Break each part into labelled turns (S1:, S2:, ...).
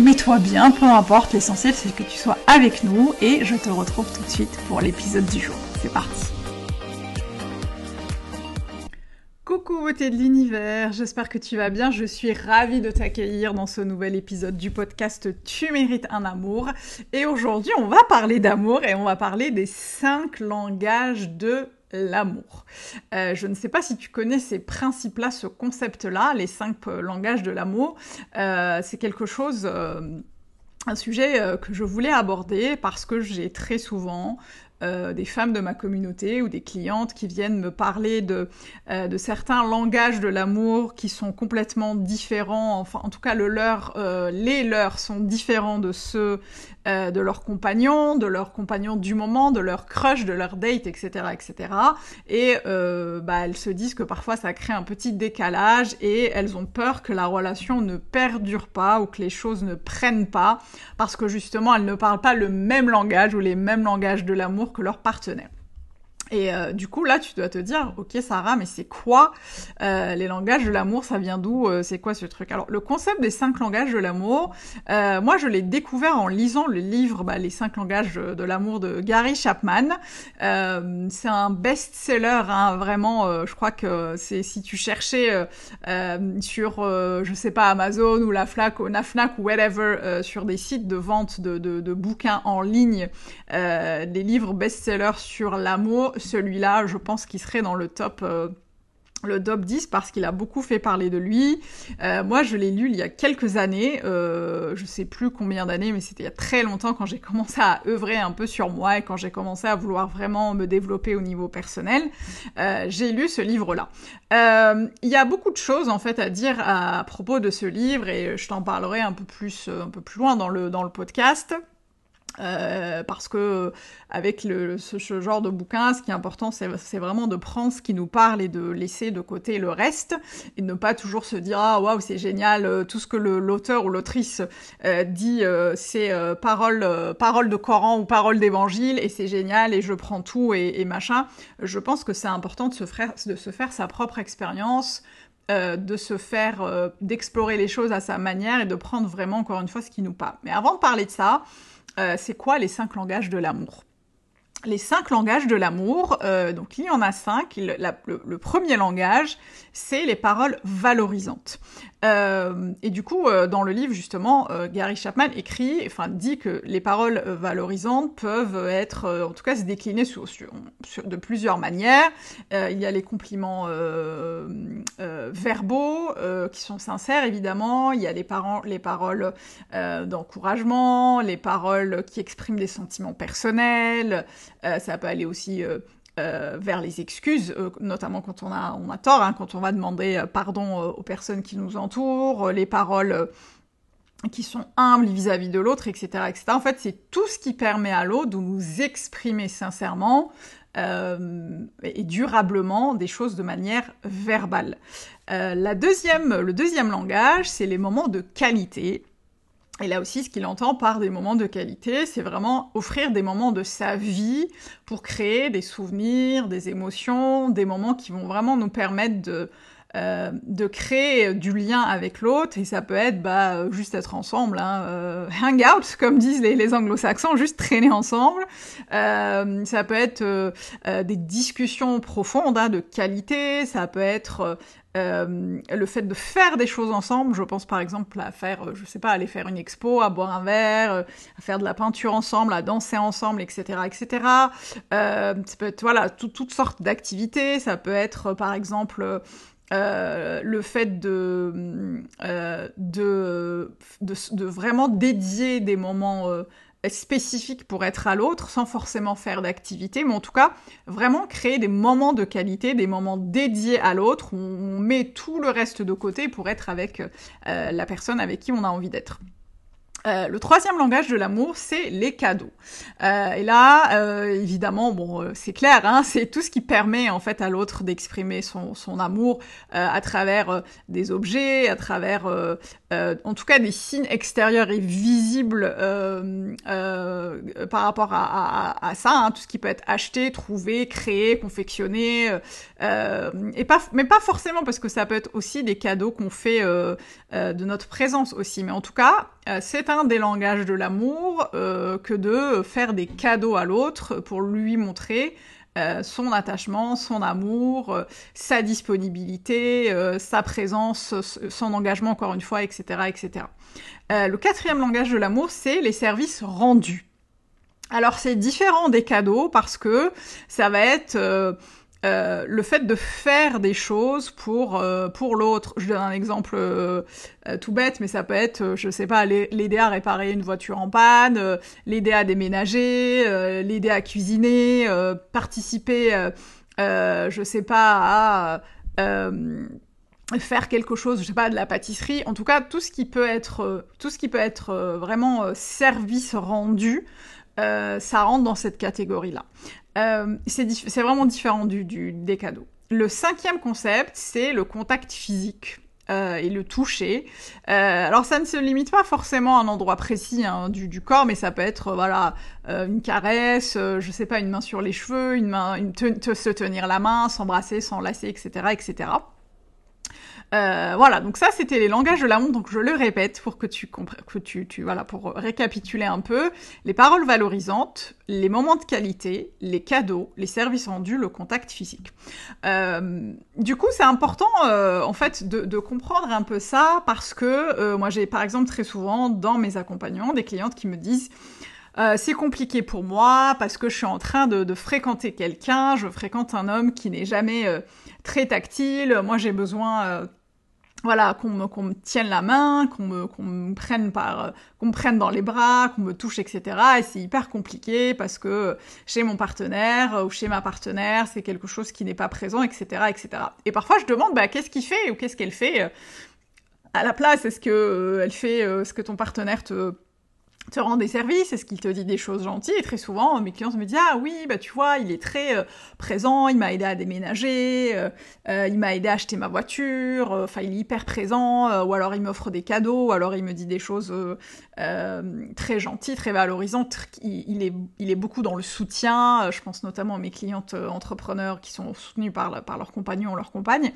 S1: mets-toi bien, peu importe, l'essentiel c'est que tu sois avec nous et je te retrouve tout de suite pour l'épisode du jour. C'est parti Coucou beauté de l'univers, j'espère que tu vas bien, je suis ravie de t'accueillir dans ce nouvel épisode du podcast Tu mérites un amour. Et aujourd'hui on va parler d'amour et on va parler des cinq langages de l'amour. Euh, je ne sais pas si tu connais ces principes-là, ce concept-là, les cinq euh, langages de l'amour. Euh, c'est quelque chose, un sujet que je voulais aborder parce que j'ai très souvent des femmes de ma communauté ou des clientes qui viennent me parler de, certains langages de l'amour qui sont complètement différents, enfin en tout cas les leurs sont différents de ceux euh, de leurs compagnons, de leurs compagnons du moment, de leur crush, de leur date, etc., etc. Et euh, bah, elles se disent que parfois ça crée un petit décalage et elles ont peur que la relation ne perdure pas ou que les choses ne prennent pas parce que justement elles ne parlent pas le même langage ou les mêmes langages de l'amour que leur partenaire. Et euh, du coup, là, tu dois te dire, ok Sarah, mais c'est quoi euh, les langages de l'amour? Ça vient d'où? Euh, C'est quoi ce truc? Alors, le concept des cinq langages de l'amour, moi, je l'ai découvert en lisant le livre bah, Les cinq langages de l'amour de Gary Chapman. c'est un best-seller, hein, vraiment. je crois que c'est si tu cherchais sur, je sais pas, Amazon ou la Fnac, ou la Fnac ou whatever, sur des sites de vente de, de, de bouquins en ligne, des livres best-sellers sur l'amour celui-là, je pense qu'il serait dans le top... Euh, le top 10 parce qu'il a beaucoup fait parler de lui. Euh, moi, je l'ai lu il y a quelques années, euh, je sais plus combien d'années, mais c'était il y a très longtemps quand j'ai commencé à œuvrer un peu sur moi et quand j'ai commencé à vouloir vraiment me développer au niveau personnel. Euh, j'ai lu ce livre-là. Il y a beaucoup de choses en fait à dire à, propos de ce livre et je t'en parlerai un peu plus, un peu plus loin dans le dans le podcast. Euh, parce que avec le, ce, genre de bouquin, ce qui est important, c'est vraiment de prendre ce qui nous parle et de laisser de côté le reste et de ne pas toujours se dire ah waouh c'est génial, euh, tout ce que l'auteur ou l'autrice euh, dit c'est parole parole de Coran ou parole d'évangile et c'est génial et je prends tout et, et machin. Je pense que c'est important de se, faire, de se faire sa propre expérience. de se faire, d'explorer les choses à sa manière et de prendre vraiment encore une fois ce qui nous parle. Mais avant de parler de ça, euh, c'est quoi les cinq langages de l'amour? Les cinq langages de l'amour, euh, donc il y en a cinq. le, premier langage, c'est les paroles valorisantes. Euh, et du coup, euh, dans le livre, justement, euh, Gary Chapman écrit, enfin dit que les paroles valorisantes peuvent être, en tout cas, se décliner de plusieurs manières. il y a les compliments verbaux qui sont sincères, évidemment. Il y a les paroles d'encouragement, les paroles qui expriment des sentiments personnels. ça peut aller aussi euh, vers les excuses, euh, notamment quand on a, tort, hein, quand on va demander euh, pardon aux personnes qui nous entourent, les paroles qui sont humbles vis-à-vis de l'autre, etc., etc. En fait, c'est tout ce qui permet à l'autre de nous exprimer sincèrement et durablement des choses de manière verbale. la deuxième, le deuxième langage, c'est les moments de qualité. Et là aussi, ce qu'il entend par des moments de qualité, c'est vraiment offrir des moments de sa vie pour créer des souvenirs, des émotions, des moments qui vont vraiment nous permettre de, de créer du lien avec l'autre et ça peut être bah, juste être ensemble, hein, hang out comme disent les, anglo-saxons, juste traîner ensemble. ça peut être des discussions profondes hein, de qualité, ça peut être euh, le fait de faire des choses ensemble, je pense par exemple à faire, euh, je sais pas, aller faire une expo, à boire un verre, euh, à faire de la peinture ensemble, à danser ensemble, etc., etc. ça peut être voilà toutes sortes d'activités. Ça peut être par exemple le fait de, de, de, de, vraiment dédier des moments spécifique pour être à l'autre sans forcément faire d'activité, mais en tout cas vraiment créer des moments de qualité, des moments dédiés à l'autre où on met tout le reste de côté pour être avec euh, la personne avec qui on a envie d'être. Euh, le troisième langage de l'amour, c'est les cadeaux. Euh, et là, euh, évidemment, bon, euh, c'est clair, hein, c'est tout ce qui permet en fait à l'autre d'exprimer son, son, amour à travers des objets, à travers, en tout cas, des signes extérieurs et visibles par rapport à, à, à ça, hein, tout ce qui peut être acheté, trouvé, créé, confectionné, et pas, mais pas forcément parce que ça peut être aussi des cadeaux qu'on fait de notre présence aussi, mais en tout cas, c'est un des langages de l'amour euh, que de faire des cadeaux à l'autre pour lui montrer euh, son attachement, son amour, euh, sa disponibilité, sa présence, son engagement encore une fois, etc. etc. le quatrième langage de l'amour, c'est les services rendus. Alors c'est différent des cadeaux parce que ça va être euh, le fait de faire des choses pour euh, l'autre. Je donne un exemple euh, tout bête, mais ça peut être, je sais pas, l'aider à réparer une voiture en panne, l'aider à déménager, l'aider à cuisiner, participer, je sais pas, à faire quelque chose, je sais pas, de la pâtisserie. En tout cas, tout ce qui peut être vraiment service rendu. Ça rentre dans cette catégorie-là. Euh, c'est vraiment différent du, des cadeaux. Le cinquième concept, c'est le contact physique. Euh, et le toucher. Euh, alors ça ne se limite pas forcément à un endroit précis hein, du, corps, mais ça peut être voilà une caresse, je sais pas, une main sur les cheveux, une main, une se tenir la main, s'embrasser, s'enlacer, etc., etc. Euh, voilà, donc ça c'était les langages de l'amour, donc je le répète pour que tu que tu, voilà pour récapituler un peu les paroles valorisantes, les moments de qualité, les cadeaux, les services rendus, le contact physique. Euh, du coup, c'est important euh, en fait de, comprendre un peu ça parce que moi j'ai par exemple très souvent dans mes accompagnements des clientes qui me disent c'est compliqué pour moi parce que je suis en train de, fréquenter quelqu'un, je fréquente un homme qui n'est jamais très tactile, moi j'ai besoin voilà, qu'on me, qu'on me tienne la main, qu'on me, qu'on me prenne par, qu'on me prenne dans les bras, qu'on me touche, etc. Et c'est hyper compliqué parce que chez mon partenaire ou chez ma partenaire, c'est quelque chose qui n'est pas présent, etc., etc. Et parfois, je demande, bah, qu'est-ce qu'il fait ou qu'est-ce qu'elle fait euh, à la place Est-ce que euh, elle fait euh, ce que ton partenaire te te rend des services, est-ce qu'il te dit des choses gentilles? Et très souvent, mes clients me disent ah oui, bah tu vois, il est très euh, présent, il m'a aidé à déménager, euh, euh, il m'a aidé à acheter ma voiture, enfin il est hyper présent, ou alors il m'offre des cadeaux, ou alors il me dit des choses très gentilles, très valorisantes. Il, est, il est beaucoup dans le soutien. je pense notamment à mes clientes entrepreneurs qui sont soutenues par, leurs compagnons ou leurs compagnes.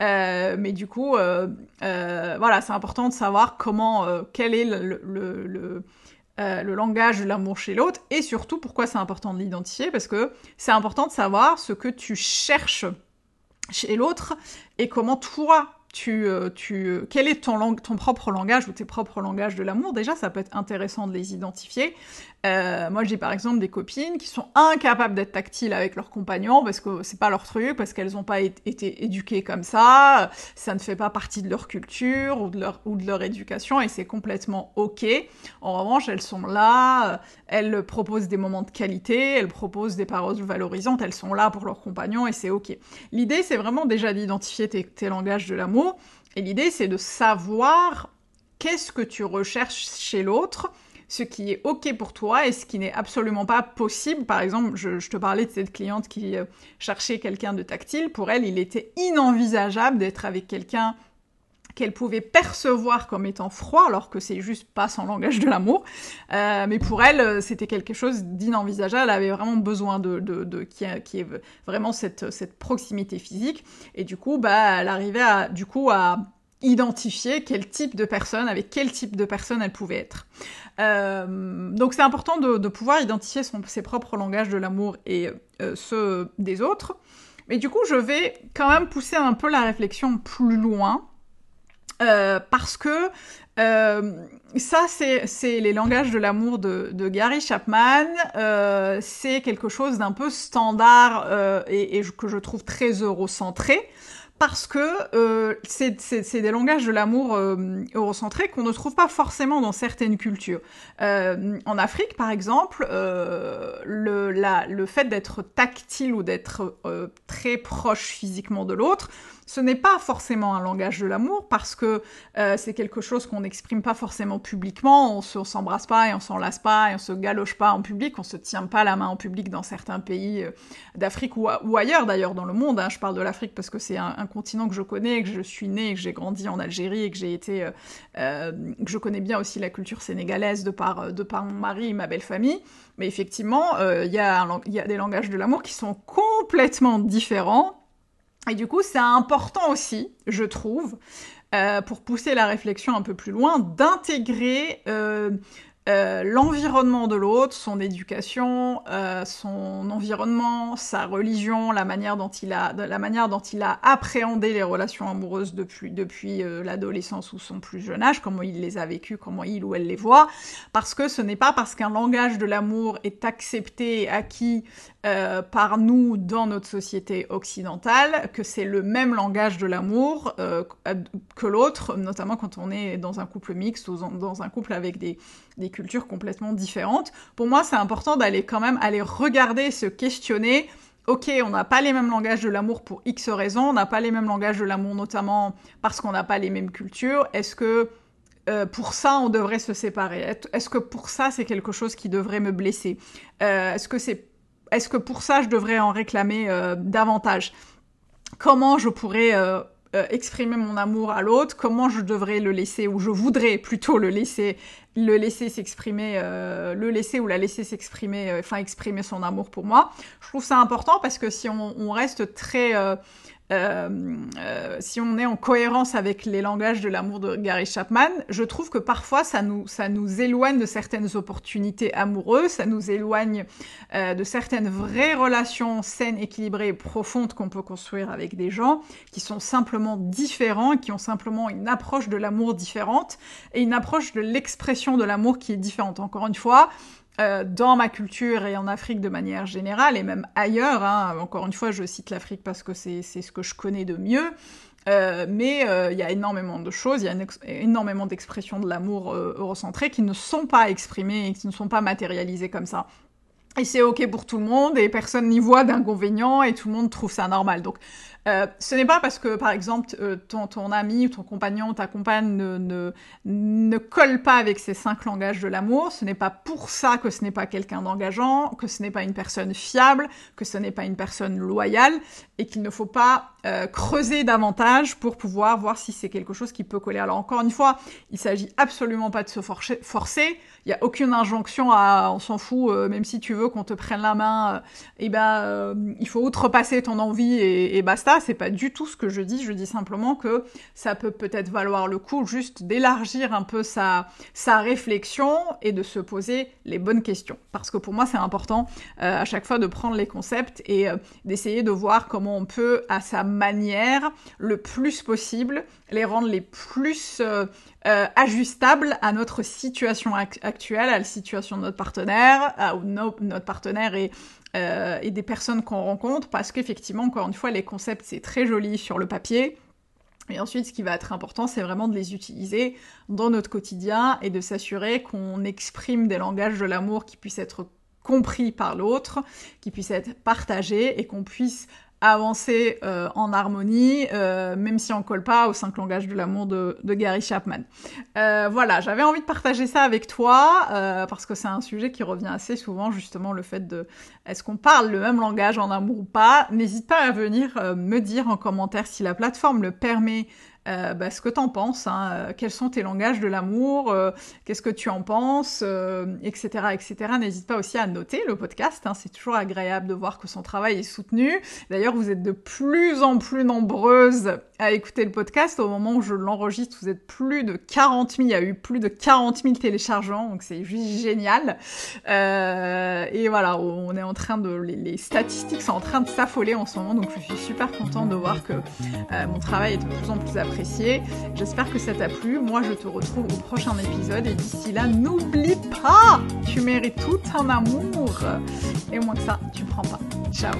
S1: mais du coup, voilà, c'est important de savoir comment, quel est le euh, le langage de l'amour chez l'autre, et surtout pourquoi c'est important de l'identifier, parce que c'est important de savoir ce que tu cherches chez l'autre et comment toi tu, euh, tu, quel est ton, propre langage ou tes propres langages de l'amour? Déjà, ça peut être intéressant de les identifier. Euh, moi, j'ai par exemple des copines qui sont incapables d'être tactiles avec leurs compagnons parce que c'est pas leur truc, parce qu'elles n'ont pas été éduquées comme ça, ça ne fait pas partie de leur culture ou de leur, éducation et c'est complètement ok. En revanche, elles sont là, elles proposent des moments de qualité, elles proposent des paroles valorisantes, elles sont là pour leurs compagnons et c'est ok. L'idée, c'est vraiment déjà d'identifier tes langages de l'amour et l'idée, c'est de savoir qu'est-ce que tu recherches chez l'autre ce qui est OK pour toi et ce qui n'est absolument pas possible. Par exemple, je, te parlais de cette cliente qui euh, cherchait quelqu'un de tactile. Pour elle, il était inenvisageable d'être avec quelqu'un qu'elle pouvait percevoir comme étant froid, alors que c'est juste pas son langage de l'amour. Euh, mais pour elle, euh, c'était quelque chose d'inenvisageable. Elle avait vraiment besoin de, qui, est vraiment cette, cette proximité physique. Et du coup, bah, elle arrivait à, du coup, à identifier quel type de personne, avec quel type de personne elle pouvait être. Euh, donc c'est important de, pouvoir identifier son, ses propres langages de l'amour et ceux des autres. Mais du coup, je vais quand même pousser un peu la réflexion plus loin euh, parce que euh, ça, c'est les langages de l'amour de, Gary Chapman. Euh, c'est quelque chose d'un peu standard et, et, que je trouve très eurocentré. Parce que euh, c'est des langages de l'amour euh, eurocentrés qu'on ne trouve pas forcément dans certaines cultures. Euh, en Afrique, par exemple, euh, le, fait d'être tactile ou d'être très proche physiquement de l'autre, ce n'est pas forcément un langage de l'amour parce que c'est quelque chose qu'on n'exprime pas forcément publiquement. On ne s'embrasse pas et on s'enlace pas et on se galoche pas en public. On se tient pas la main en public dans certains pays d'Afrique ou, ailleurs d'ailleurs dans le monde. Hein. Je parle de l'Afrique parce que c'est un, continent que je connais, que je suis née, que j'ai grandi en Algérie et que j'ai été, euh, euh, que je connais bien aussi la culture sénégalaise de par de par mon mari et ma belle famille. Mais effectivement, euh, il y, y a des langages de l'amour qui sont complètement différents et du coup, c'est important aussi, je trouve, euh, pour pousser la réflexion un peu plus loin, d'intégrer euh, euh, l'environnement de l'autre, son éducation, euh, son environnement, sa religion, la manière dont il a, la manière dont il a appréhendé les relations amoureuses depuis euh, l'adolescence ou son plus jeune âge, comment il les a vécues, comment il ou elle les voit, parce que ce n'est pas parce qu'un langage de l'amour est accepté et acquis par nous dans notre société occidentale que c'est le même langage de l'amour que l'autre, notamment quand on est dans un couple mixte ou dans un couple avec des, des complètement différentes. Pour moi, c'est important d'aller quand même aller regarder, se questionner. Ok, on n'a pas les mêmes langages de l'amour pour X raisons, on n'a pas les mêmes langages de l'amour notamment parce qu'on n'a pas les mêmes cultures. Est-ce que euh, pour ça, on devrait se séparer? Est-ce que pour ça, c'est quelque chose qui devrait me blesser? Euh, Est-ce que c'est est-ce que pour ça je devrais en réclamer euh, davantage? Comment je pourrais euh, exprimer mon amour à l'autre Comment je devrais le laisser ou je voudrais plutôt le laisser le laisser s'exprimer, euh, le laisser ou la laisser s'exprimer, euh, enfin exprimer son amour pour moi. Je trouve ça important parce que si on, reste très si on est en cohérence avec les langages de l'amour de Gary Chapman, je trouve que parfois ça nous, ça nous éloigne de certaines opportunités amoureuses, ça nous éloigne euh, de certaines vraies relations saines, équilibrées et profondes qu'on peut construire avec des gens qui sont simplement différents, qui ont simplement une approche de l'amour différente et une approche de l'expression de l'amour qui est différente. Encore une fois, euh, dans ma culture et en Afrique de manière générale, et même ailleurs, hein, encore une fois, je cite l'Afrique parce que c'est ce que je connais de mieux, euh, mais il euh, y a énormément de choses, il y a énormément d'expressions de l'amour eurocentré qui ne sont pas exprimées et qui ne sont pas matérialisées comme ça. Et c'est ok pour tout le monde et personne n'y voit d'inconvénient et tout le monde trouve ça normal. Donc euh, ce n'est pas parce que, par exemple, euh, ton, ton ami ou ton compagnon, ta compagne ne, ne, ne colle pas avec ces cinq langages de l'amour, ce n'est pas pour ça que ce n'est pas quelqu'un d'engageant, que ce n'est pas une personne fiable, que ce n'est pas une personne loyale, et qu'il ne faut pas euh, creuser davantage pour pouvoir voir si c'est quelque chose qui peut coller. Alors encore une fois, il s'agit absolument pas de se forcer, il n'y a aucune injonction à on s'en fout, euh, même si tu veux qu'on te prenne la main, et eh ben il faut outrepasser ton envie et, et basta c'est pas du tout ce que je dis, je dis simplement que ça peut peut-être valoir le coup juste d'élargir un peu sa, sa réflexion et de se poser les bonnes questions. Parce que pour moi, c'est important euh, à chaque fois de prendre les concepts et euh, d'essayer de voir comment on peut, à sa manière, le plus possible, les rendre les plus euh, euh, ajustables à notre situation ac actuelle, à la situation de notre partenaire, à no notre partenaire euh, et des personnes qu'on rencontre, parce qu'effectivement, encore une fois, les concepts, c'est très joli sur le papier. Et ensuite, ce qui va être important, c'est vraiment de les utiliser dans notre quotidien et de s'assurer qu'on exprime des langages de l'amour qui puissent être compris par l'autre, qui puissent être partagés et qu'on puisse avancer euh, en harmonie, euh, même si on colle pas aux cinq langages de l'amour de, Gary Chapman. Euh, voilà, j'avais envie de partager ça avec toi parce que c'est un sujet qui revient assez souvent, justement le fait de est-ce qu'on parle le même langage en amour ou pas? N'hésite pas à venir me dire en commentaire si la plateforme le permet euh, bah, ce que t'en penses, hein, quels sont tes langages de l'amour, qu'est-ce que tu en penses, etc., etc. N'hésite pas aussi à noter le podcast, hein, c'est toujours agréable de voir que son travail est soutenu. D'ailleurs, vous êtes de plus en plus nombreuses à écouter le podcast. Au moment où je l'enregistre, vous êtes plus de 40 000, il y a eu plus de 40 000 téléchargements, donc c'est juste génial. et voilà, on est en train de... Les, les statistiques sont en train de s'affoler en ce moment, donc je suis super contente de voir que euh, mon travail est de plus en plus apprécié. J'espère que ça t'a plu. Moi, je te retrouve au prochain épisode et d'ici là, n'oublie pas, tu mérites tout un amour. Et au moins que ça, tu prends pas. Ciao